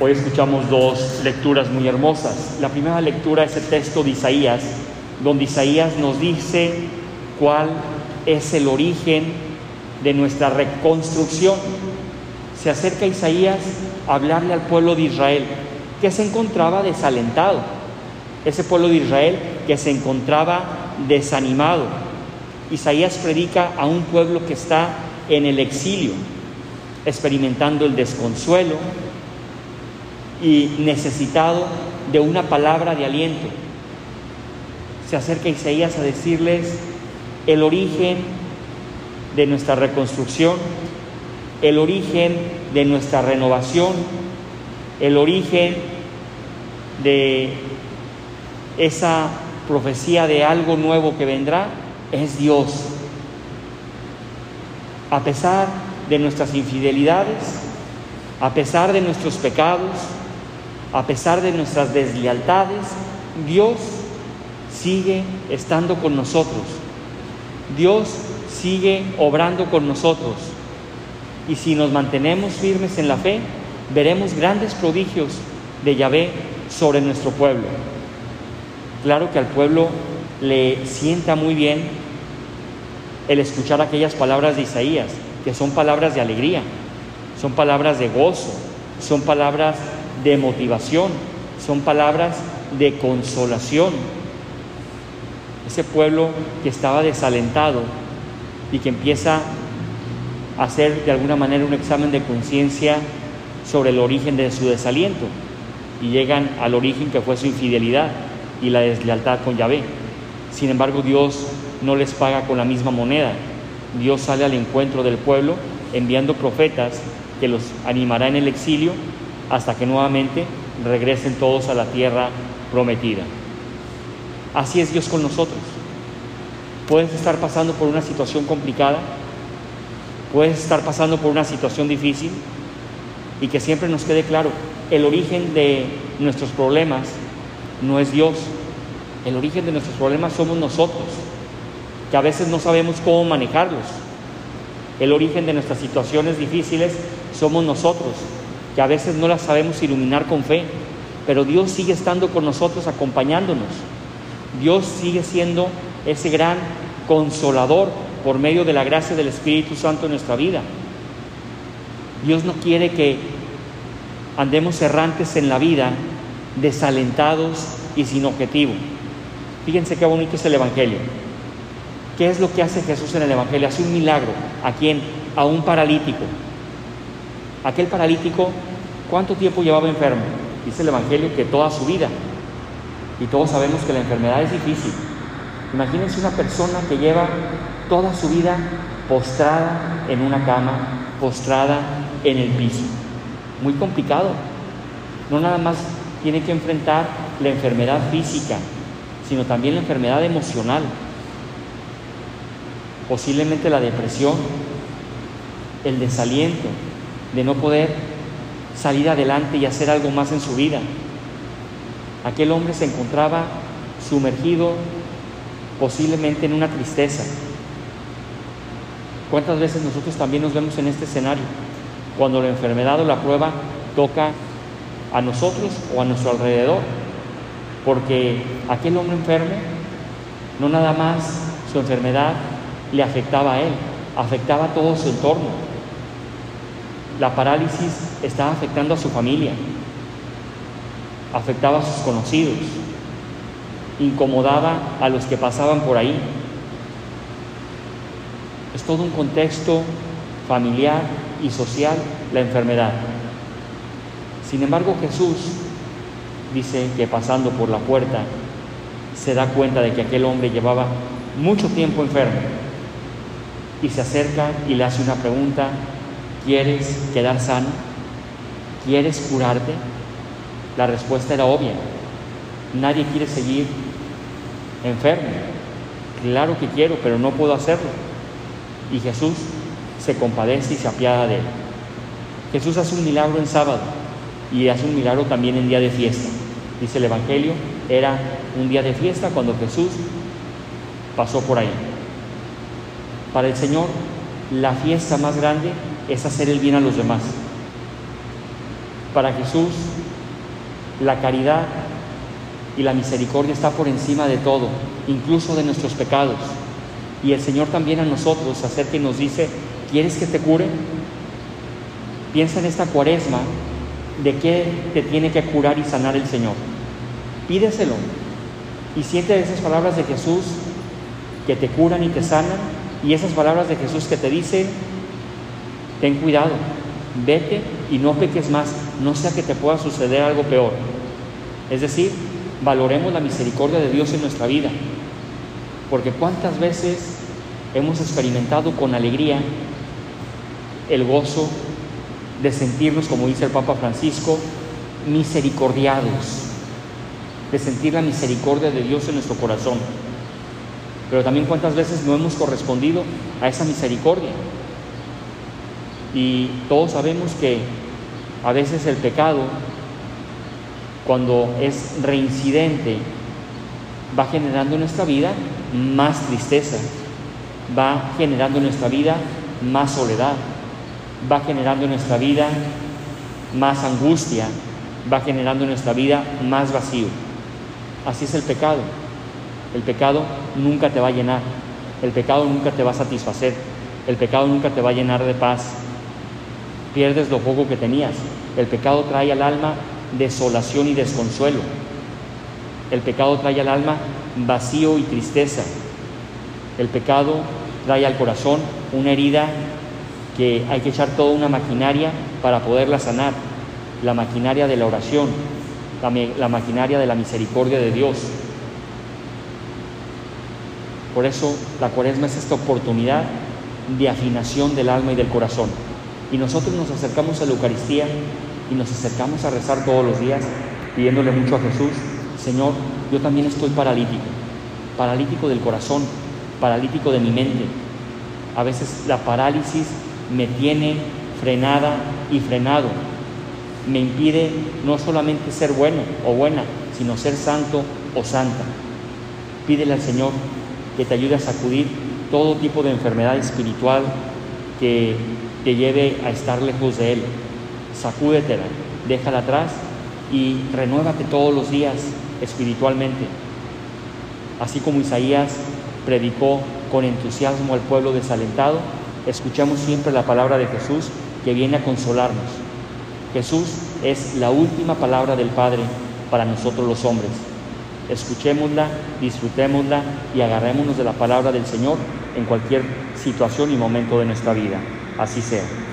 Hoy escuchamos dos lecturas muy hermosas. La primera lectura es el texto de Isaías, donde Isaías nos dice cuál es el origen de nuestra reconstrucción. Se acerca Isaías a hablarle al pueblo de Israel, que se encontraba desalentado. Ese pueblo de Israel que se encontraba desanimado. Isaías predica a un pueblo que está en el exilio, experimentando el desconsuelo y necesitado de una palabra de aliento. Se acerca Isaías a decirles el origen de nuestra reconstrucción, el origen de nuestra renovación, el origen de esa profecía de algo nuevo que vendrá, es Dios. A pesar de nuestras infidelidades, a pesar de nuestros pecados, a pesar de nuestras deslealtades, Dios sigue estando con nosotros. Dios sigue obrando con nosotros. Y si nos mantenemos firmes en la fe, veremos grandes prodigios de Yahvé sobre nuestro pueblo. Claro que al pueblo le sienta muy bien el escuchar aquellas palabras de Isaías, que son palabras de alegría, son palabras de gozo, son palabras de motivación, son palabras de consolación. Ese pueblo que estaba desalentado y que empieza a hacer de alguna manera un examen de conciencia sobre el origen de su desaliento y llegan al origen que fue su infidelidad y la deslealtad con Yahvé. Sin embargo, Dios no les paga con la misma moneda. Dios sale al encuentro del pueblo enviando profetas que los animará en el exilio hasta que nuevamente regresen todos a la tierra prometida. Así es Dios con nosotros. Puedes estar pasando por una situación complicada, puedes estar pasando por una situación difícil y que siempre nos quede claro, el origen de nuestros problemas no es Dios, el origen de nuestros problemas somos nosotros, que a veces no sabemos cómo manejarlos. El origen de nuestras situaciones difíciles somos nosotros, que a veces no las sabemos iluminar con fe, pero Dios sigue estando con nosotros acompañándonos. Dios sigue siendo ese gran consolador por medio de la gracia del Espíritu Santo en nuestra vida. Dios no quiere que andemos errantes en la vida, desalentados y sin objetivo. Fíjense qué bonito es el Evangelio. ¿Qué es lo que hace Jesús en el Evangelio? Hace un milagro. ¿A quién? A un paralítico. Aquel paralítico, ¿cuánto tiempo llevaba enfermo? Dice el Evangelio que toda su vida. Y todos sabemos que la enfermedad es difícil. Imagínense una persona que lleva toda su vida postrada en una cama, postrada en el piso. Muy complicado. No nada más tiene que enfrentar la enfermedad física, sino también la enfermedad emocional. Posiblemente la depresión, el desaliento, de no poder salir adelante y hacer algo más en su vida. Aquel hombre se encontraba sumergido posiblemente en una tristeza. ¿Cuántas veces nosotros también nos vemos en este escenario? Cuando la enfermedad o la prueba toca a nosotros o a nuestro alrededor. Porque aquel hombre enfermo, no nada más su enfermedad le afectaba a él, afectaba a todo su entorno la parálisis estaba afectando a su familia, afectaba a sus conocidos, incomodaba a los que pasaban por ahí. Es todo un contexto familiar y social la enfermedad. Sin embargo, Jesús dice que pasando por la puerta se da cuenta de que aquel hombre llevaba mucho tiempo enfermo y se acerca y le hace una pregunta ¿Quieres quedar sano? ¿Quieres curarte? La respuesta era obvia. Nadie quiere seguir enfermo. Claro que quiero, pero no puedo hacerlo. Y Jesús se compadece y se apiada de él. Jesús hace un milagro en sábado y hace un milagro también en día de fiesta. Dice el Evangelio, era un día de fiesta cuando Jesús pasó por ahí. Para el Señor, la fiesta más grande es hacer el bien a los demás. Para Jesús, la caridad y la misericordia está por encima de todo, incluso de nuestros pecados. Y el Señor también a nosotros se acerca y nos dice, ¿quieres que te cure? Piensa en esta cuaresma de qué te tiene que curar y sanar el Señor. Pídeselo y siente esas palabras de Jesús que te curan y te sanan y esas palabras de Jesús que te dicen, ten cuidado, vete y no peques más, no sea que te pueda suceder algo peor. Es decir, valoremos la misericordia de Dios en nuestra vida, porque cuántas veces hemos experimentado con alegría el gozo de sentirnos, como dice el Papa Francisco, misericordiados, de sentir la misericordia de Dios en nuestro corazón. Pero también cuántas veces no hemos correspondido a esa misericordia. Y todos sabemos que a veces el pecado, cuando es reincidente, va generando en nuestra vida más tristeza, va generando en nuestra vida más soledad, va generando en nuestra vida más angustia, va generando en nuestra vida más vacío. Así es el pecado. El pecado nunca te va a llenar, el pecado nunca te va a satisfacer, el pecado nunca te va a llenar de paz. Pierdes lo poco que tenías. El pecado trae al alma desolación y desconsuelo. El pecado trae al alma vacío y tristeza. El pecado trae al corazón una herida que hay que echar toda una maquinaria para poderla sanar. La maquinaria de la oración, la, la maquinaria de la misericordia de Dios, por eso la cuaresma es esta oportunidad de afinación del alma y del corazón. Y nosotros nos acercamos a la Eucaristía y nos acercamos a rezar todos los días pidiéndole mucho a Jesús, Señor, yo también estoy paralítico, paralítico del corazón, paralítico de mi mente. A veces la parálisis me tiene frenada y frenado. Me impide no solamente ser bueno o buena, sino ser santo o santa. Pídele al Señor que te ayude a sacudir todo tipo de enfermedad espiritual que te lleve a estar lejos de Él. Sacúdetela, déjala atrás y renuévate todos los días espiritualmente. Así como Isaías predicó con entusiasmo al pueblo desalentado, escuchamos siempre la palabra de Jesús que viene a consolarnos. Jesús es la última palabra del Padre para nosotros los hombres escuchémosla, disfrutémosla y agarrémonos de la palabra del Señor en cualquier situación y momento de nuestra vida. Así sea.